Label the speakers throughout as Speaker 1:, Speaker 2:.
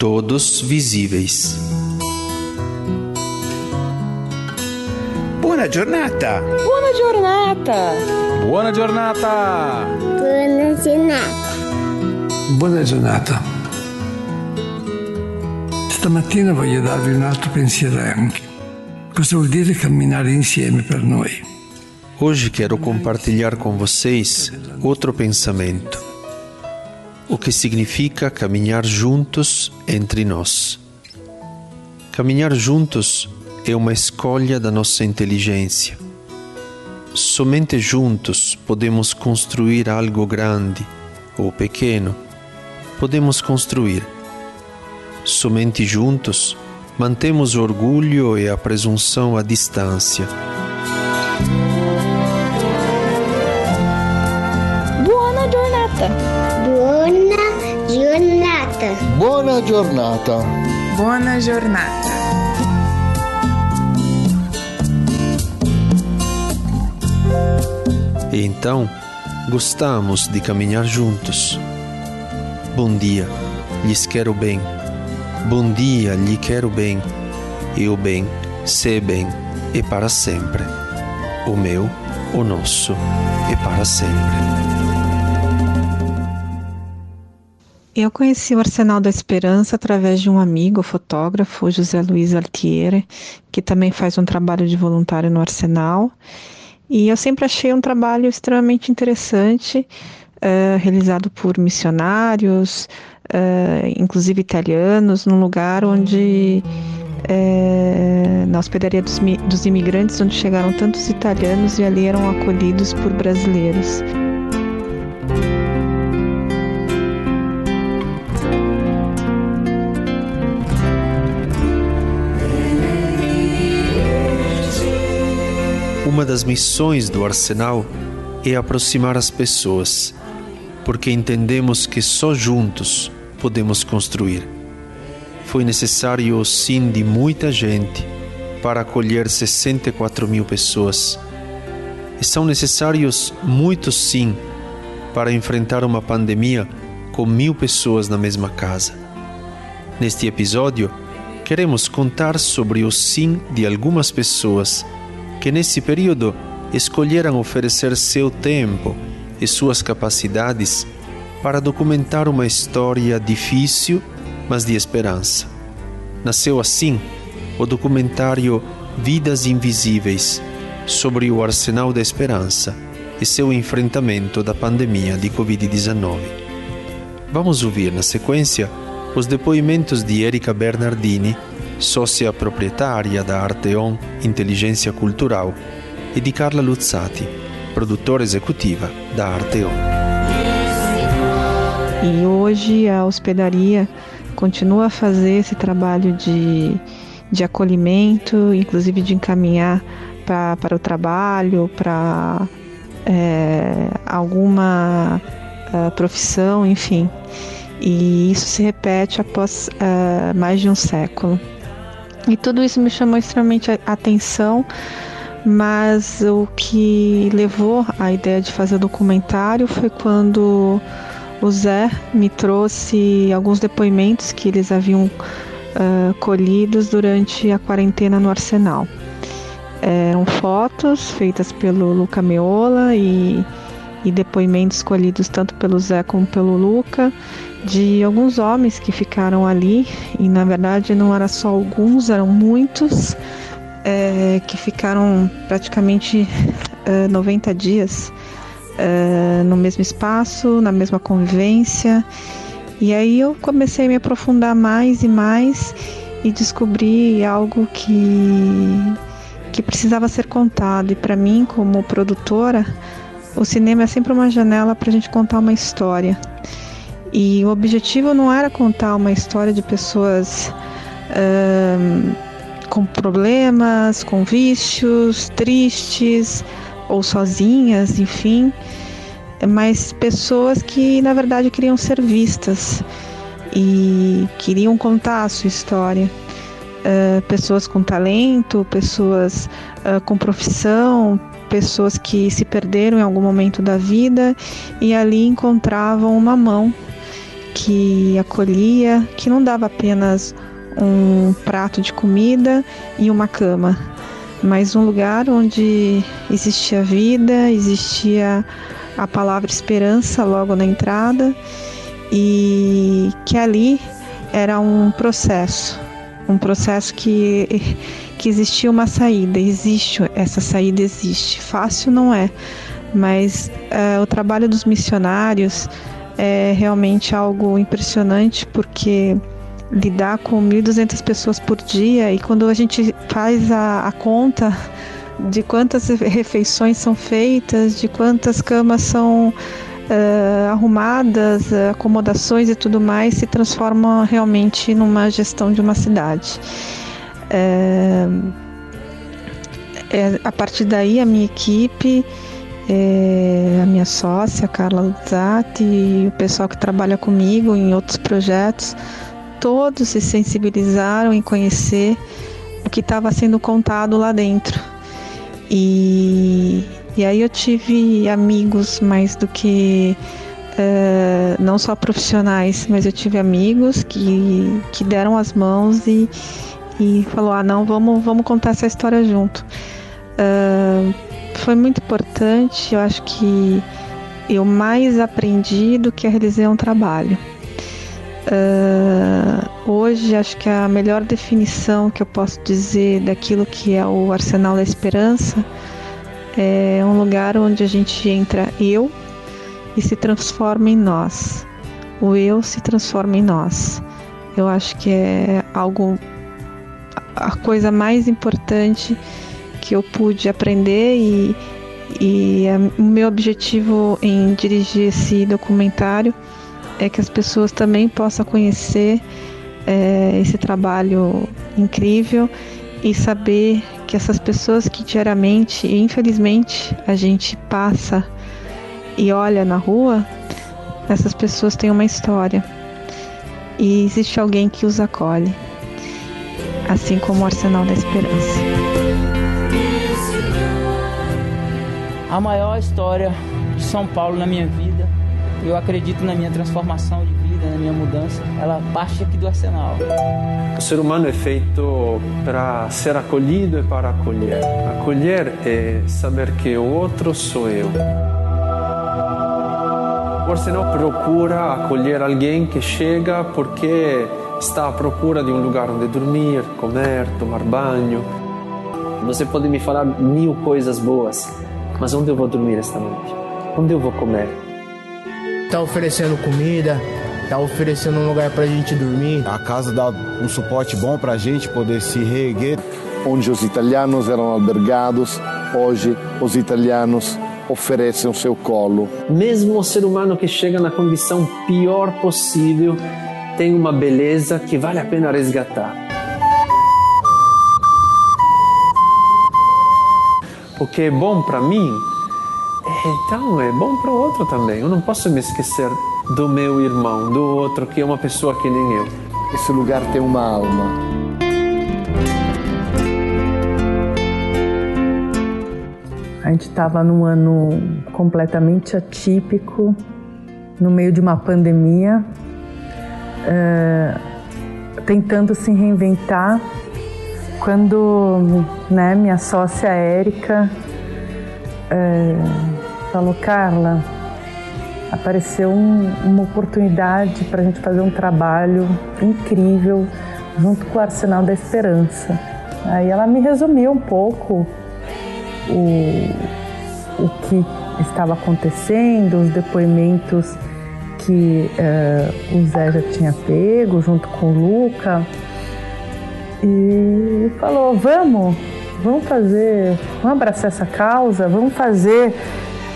Speaker 1: todos visíveis.
Speaker 2: Buona giornata!
Speaker 3: Buona giornata!
Speaker 4: Buona giornata!
Speaker 5: Buona giornata!
Speaker 6: Buona giornata! Stamattina voglio darvi un altro pensiero anche. Cosa vuol dire camminare insieme per noi?
Speaker 1: Hoje quero compartilhar com vocês outro pensamento. O que significa caminhar juntos entre nós. Caminhar juntos é uma escolha da nossa inteligência. Somente juntos podemos construir algo grande ou pequeno. Podemos construir. Somente juntos mantemos o orgulho e a presunção à distância.
Speaker 3: Buona giornata!
Speaker 5: Buona giornata!
Speaker 1: E então, gostamos de caminhar juntos. Bom dia, lhes quero bem. Bom dia, lhe quero bem. E o bem, se bem, é para sempre. O meu, o nosso, é para sempre.
Speaker 7: Eu conheci o Arsenal da Esperança através de um amigo, fotógrafo, José Luiz Altiere, que também faz um trabalho de voluntário no Arsenal. E eu sempre achei um trabalho extremamente interessante, uh, realizado por missionários, uh, inclusive italianos, num lugar onde, uh, na hospedaria dos, dos imigrantes, onde chegaram tantos italianos e ali eram acolhidos por brasileiros.
Speaker 1: Uma das missões do Arsenal é aproximar as pessoas, porque entendemos que só juntos podemos construir. Foi necessário o sim de muita gente para acolher 64 mil pessoas. E são necessários muitos sim para enfrentar uma pandemia com mil pessoas na mesma casa. Neste episódio, queremos contar sobre o sim de algumas pessoas que nesse período escolheram oferecer seu tempo e suas capacidades para documentar uma história difícil, mas de esperança. Nasceu assim o documentário Vidas Invisíveis sobre o Arsenal da Esperança e seu enfrentamento da pandemia de Covid-19. Vamos ouvir na sequência os depoimentos de Erika Bernardini sócia proprietária da Arteon Inteligência Cultural, e de Carla Luzzati, produtora executiva da Arteon.
Speaker 7: E hoje a hospedaria continua a fazer esse trabalho de, de acolhimento, inclusive de encaminhar pra, para o trabalho, para é, alguma uh, profissão, enfim. E isso se repete após uh, mais de um século. E tudo isso me chamou extremamente a atenção, mas o que levou à ideia de fazer o documentário foi quando o Zé me trouxe alguns depoimentos que eles haviam uh, colhidos durante a quarentena no Arsenal. Eram fotos feitas pelo Luca Meola e, e depoimentos colhidos tanto pelo Zé como pelo Luca de alguns homens que ficaram ali, e na verdade não era só alguns, eram muitos, é, que ficaram praticamente é, 90 dias é, no mesmo espaço, na mesma convivência. E aí eu comecei a me aprofundar mais e mais e descobri algo que, que precisava ser contado. E para mim, como produtora, o cinema é sempre uma janela para a gente contar uma história. E o objetivo não era contar uma história de pessoas com problemas, com vícios, tristes ou sozinhas, enfim, mas pessoas que na verdade queriam ser vistas e queriam contar a sua história. Uh, pessoas com talento, pessoas uh, com profissão, pessoas que se perderam em algum momento da vida e ali encontravam uma mão que acolhia, que não dava apenas um prato de comida e uma cama, mas um lugar onde existia vida, existia a palavra esperança logo na entrada e que ali era um processo, um processo que, que existia uma saída, existe, essa saída existe. Fácil não é, mas uh, o trabalho dos missionários é realmente algo impressionante porque lidar com 1.200 pessoas por dia e quando a gente faz a, a conta de quantas refeições são feitas, de quantas camas são uh, arrumadas, acomodações e tudo mais, se transforma realmente numa gestão de uma cidade. É, é, a partir daí, a minha equipe, é, a minha sócia, Carla Luzzati, e o pessoal que trabalha comigo em outros projetos, todos se sensibilizaram em conhecer o que estava sendo contado lá dentro. E, e aí eu tive amigos mais do que uh, não só profissionais, mas eu tive amigos que, que deram as mãos e, e falou, ah não, vamos, vamos contar essa história junto. Uh, foi muito importante, eu acho que eu mais aprendi do que realizei um trabalho. Uh, hoje acho que a melhor definição que eu posso dizer daquilo que é o Arsenal da Esperança é um lugar onde a gente entra eu e se transforma em nós. O eu se transforma em nós. Eu acho que é algo a coisa mais importante que eu pude aprender e, e o meu objetivo em dirigir esse documentário é que as pessoas também possam conhecer é, esse trabalho incrível e saber que essas pessoas que diariamente, e infelizmente, a gente passa e olha na rua, essas pessoas têm uma história e existe alguém que os acolhe, assim como o Arsenal da Esperança.
Speaker 2: A maior história de São Paulo na minha vida eu acredito na minha transformação de vida, na minha mudança. Ela parte aqui do arsenal.
Speaker 1: O ser humano é feito para ser acolhido e para acolher. Acolher é saber que o outro sou eu. O arsenal procura acolher alguém que chega porque está à procura de um lugar onde dormir, comer, tomar banho. Você pode me falar mil coisas boas, mas onde eu vou dormir esta noite? Onde eu vou comer?
Speaker 8: tá oferecendo comida, tá oferecendo um lugar pra gente dormir.
Speaker 9: A casa dá um suporte bom pra gente poder se reerguer.
Speaker 10: Onde os italianos eram albergados, hoje os italianos oferecem o seu colo.
Speaker 1: Mesmo o ser humano que chega na condição pior possível tem uma beleza que vale a pena resgatar. O que é bom para mim então é bom para o outro também. Eu não posso me esquecer do meu irmão, do outro que é uma pessoa que nem eu.
Speaker 10: Esse lugar tem uma alma.
Speaker 11: A gente estava num ano completamente atípico, no meio de uma pandemia, é, tentando se reinventar. Quando né, minha sócia Érica é, falou: Carla, apareceu um, uma oportunidade para a gente fazer um trabalho incrível junto com o Arsenal da Esperança. Aí ela me resumiu um pouco o, o que estava acontecendo, os depoimentos que uh, o Zé já tinha pego junto com o Luca e falou: vamos, vamos fazer, vamos abraçar essa causa, vamos fazer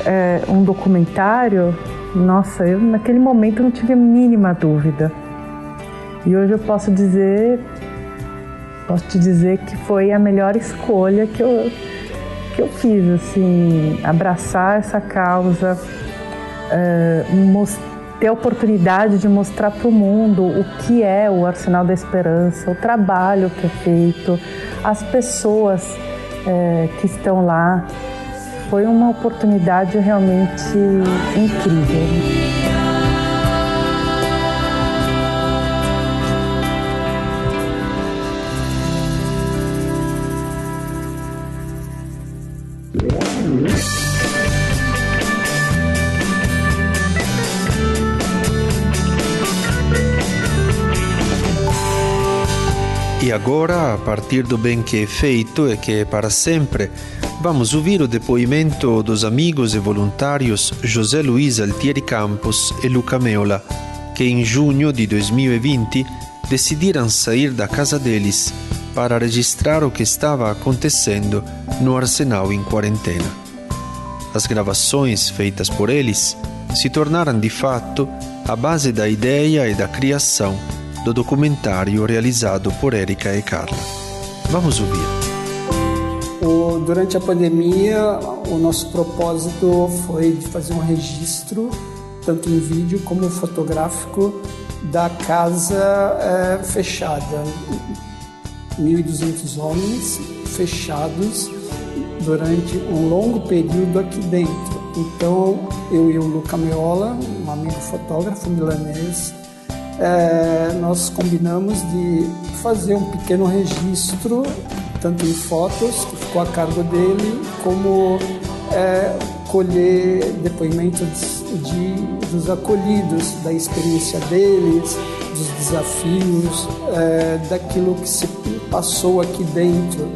Speaker 11: é, um documentário. Nossa, eu naquele momento não tive a mínima dúvida. E hoje eu posso dizer, posso te dizer que foi a melhor escolha que eu, que eu fiz, assim, abraçar essa causa, é, ter a oportunidade de mostrar para o mundo o que é o Arsenal da Esperança, o trabalho que é feito, as pessoas é, que estão lá. Foi uma oportunidade realmente incrível.
Speaker 1: Agora, a partir do bem que é feito e que é para sempre, vamos ouvir o depoimento dos amigos e voluntários José Luiz Altieri Campos e Luca Meola, que em junho de 2020 decidiram sair da casa deles para registrar o que estava acontecendo no arsenal em quarentena. As gravações feitas por eles se tornaram de fato a base da ideia e da criação do documentário realizado por Erika e Carla. Vamos ouvir.
Speaker 12: O, durante a pandemia, o nosso propósito foi de fazer um registro, tanto em vídeo como fotográfico, da casa é, fechada. 1.200 homens fechados durante um longo período aqui dentro. Então, eu e o Luca Meola, um amigo fotógrafo milanês, é, nós combinamos de fazer um pequeno registro, tanto em fotos, que ficou a cargo dele, como é, colher depoimentos de, dos acolhidos, da experiência deles, dos desafios, é, daquilo que se passou aqui dentro,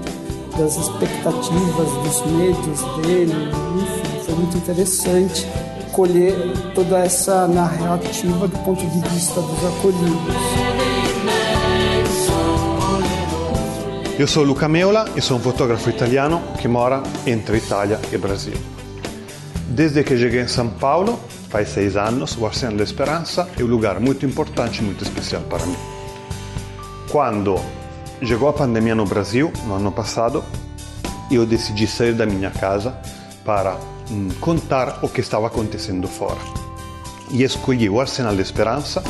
Speaker 12: das expectativas, dos medos dele, enfim, foi muito interessante colher toda essa narrativa do ponto de vista dos acolhidos.
Speaker 13: Io sono Luca Meola e sono un fotografo italiano che mora entre Italia e Brasil. Desde que cheguei em São Paulo, faz seis anos, o Arsenal da Esperança é um lugar muito importante e muito especial para mim. Quando chegou a pandemia no Brasil, no ano passado, eu decidi sair da minha casa para contar o che stava acontecendo fora. E escolhi o Arsenal de Esperança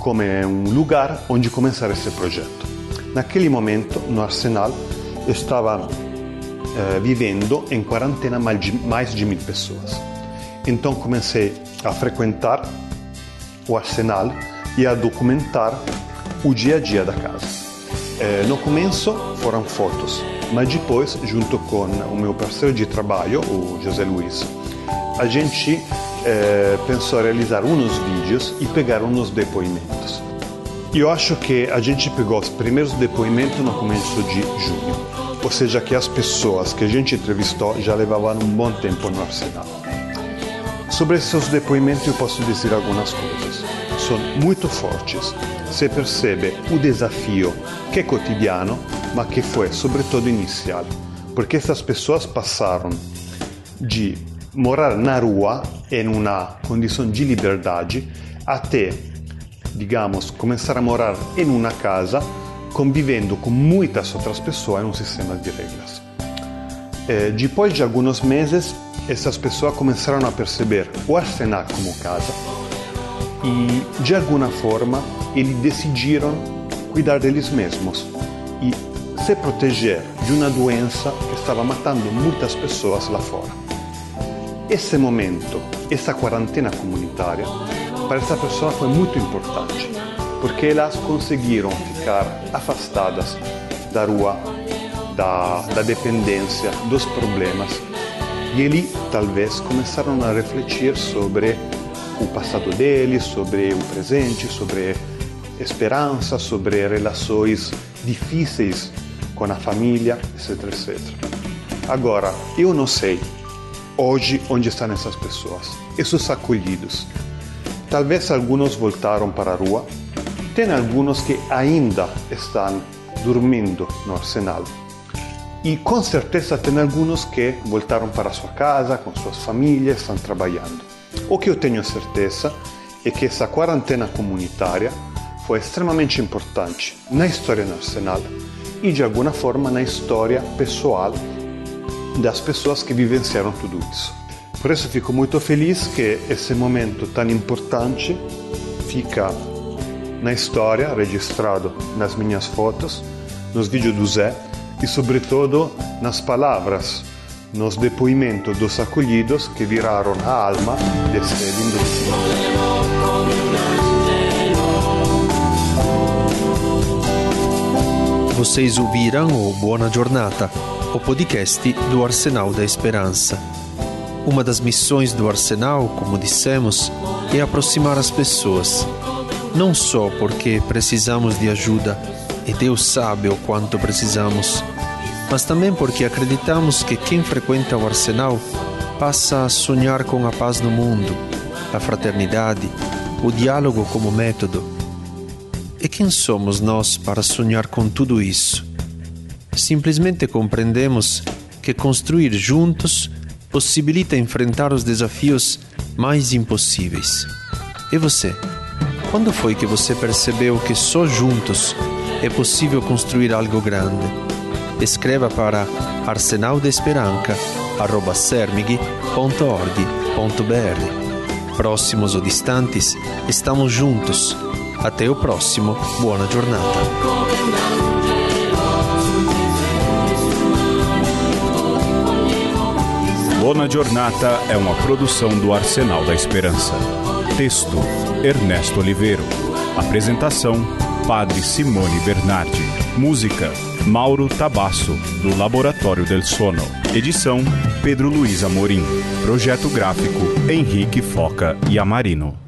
Speaker 13: come un lugar onde começar esse progetto. Naquele momento, no Arsenal, estava eh, vivendo em quarentena mais de mil pessoas. Então comecei a frequentar o Arsenal e a documentar o dia a dia da casa. Eh, no começo foram fotos, mas depois, junto com o meu parceiro de trabalho, o José Luiz, a gente eh, pensou realizar uns vídeos e pegar uns depoimentos. Eu acho que a gente pegou os primeiros depoimentos no começo de junho, ou seja, que as pessoas que a gente entrevistou já levavam um bom tempo no arsenal. Sobre esses depoimentos eu posso dizer algumas coisas. São muito fortes. Se percebe o desafio que é cotidiano ma che fu soprattutto iniziale, perché queste persone passarono di morare na rua in una condizione di libertà a te, digamos, começar a morar in una casa convivendo con muitas outras pessoas in un sistema di reglas. Eh, depois de alguns meses, essas pessoas começaram a perceber o arsenal como casa e, de alguma forma, eles decidiram cuidar deles mesmos e se proteger de uma doença que estava matando muitas pessoas lá fora. Esse momento, essa quarentena comunitária, para essa pessoa foi muito importante, porque elas conseguiram ficar afastadas da rua, da, da dependência, dos problemas. E ali, talvez, começaram a refletir sobre o passado deles, sobre o presente, sobre esperança, sobre relações difíceis com a família, etc, etc. Agora, eu não sei hoje onde estão essas pessoas, esses acolhidos. Talvez alguns voltaram para a rua, tem alguns que ainda estão dormindo no arsenal. E com certeza tem alguns que voltaram para sua casa, com suas famílias, estão trabalhando. O que eu tenho certeza é que essa quarentena comunitária foi extremamente importante na história Arsenal e de alguma forma na história pessoal das pessoas que vivenciaram tudo isso. Por isso fico muito feliz que esse momento tão importante fica na história, registrado nas minhas fotos, nos vídeos do Zé e sobretudo nas palavras, nos depoimentos dos acolhidos que viraram a alma desse lindo
Speaker 1: Vocês ouviram o Buona Giornata, o podcast do Arsenal da Esperança. Uma das missões do Arsenal, como dissemos, é aproximar as pessoas, não só porque precisamos de ajuda, e Deus sabe o quanto precisamos, mas também porque acreditamos que quem frequenta o Arsenal passa a sonhar com a paz no mundo, a fraternidade, o diálogo como método. E quem somos nós para sonhar com tudo isso? Simplesmente compreendemos que construir juntos possibilita enfrentar os desafios mais impossíveis. E você? Quando foi que você percebeu que só juntos é possível construir algo grande? Escreva para arsenaldesperanca.sermig.org.br. Próximos ou distantes, estamos juntos. Até o próximo. Buona giornata.
Speaker 14: Buona Giornata é uma produção do Arsenal da Esperança. Texto: Ernesto Oliveiro. Apresentação: Padre Simone Bernardi. Música: Mauro Tabasso, do Laboratório del Sono. Edição: Pedro Luiz Amorim. Projeto gráfico: Henrique Foca e Amarino.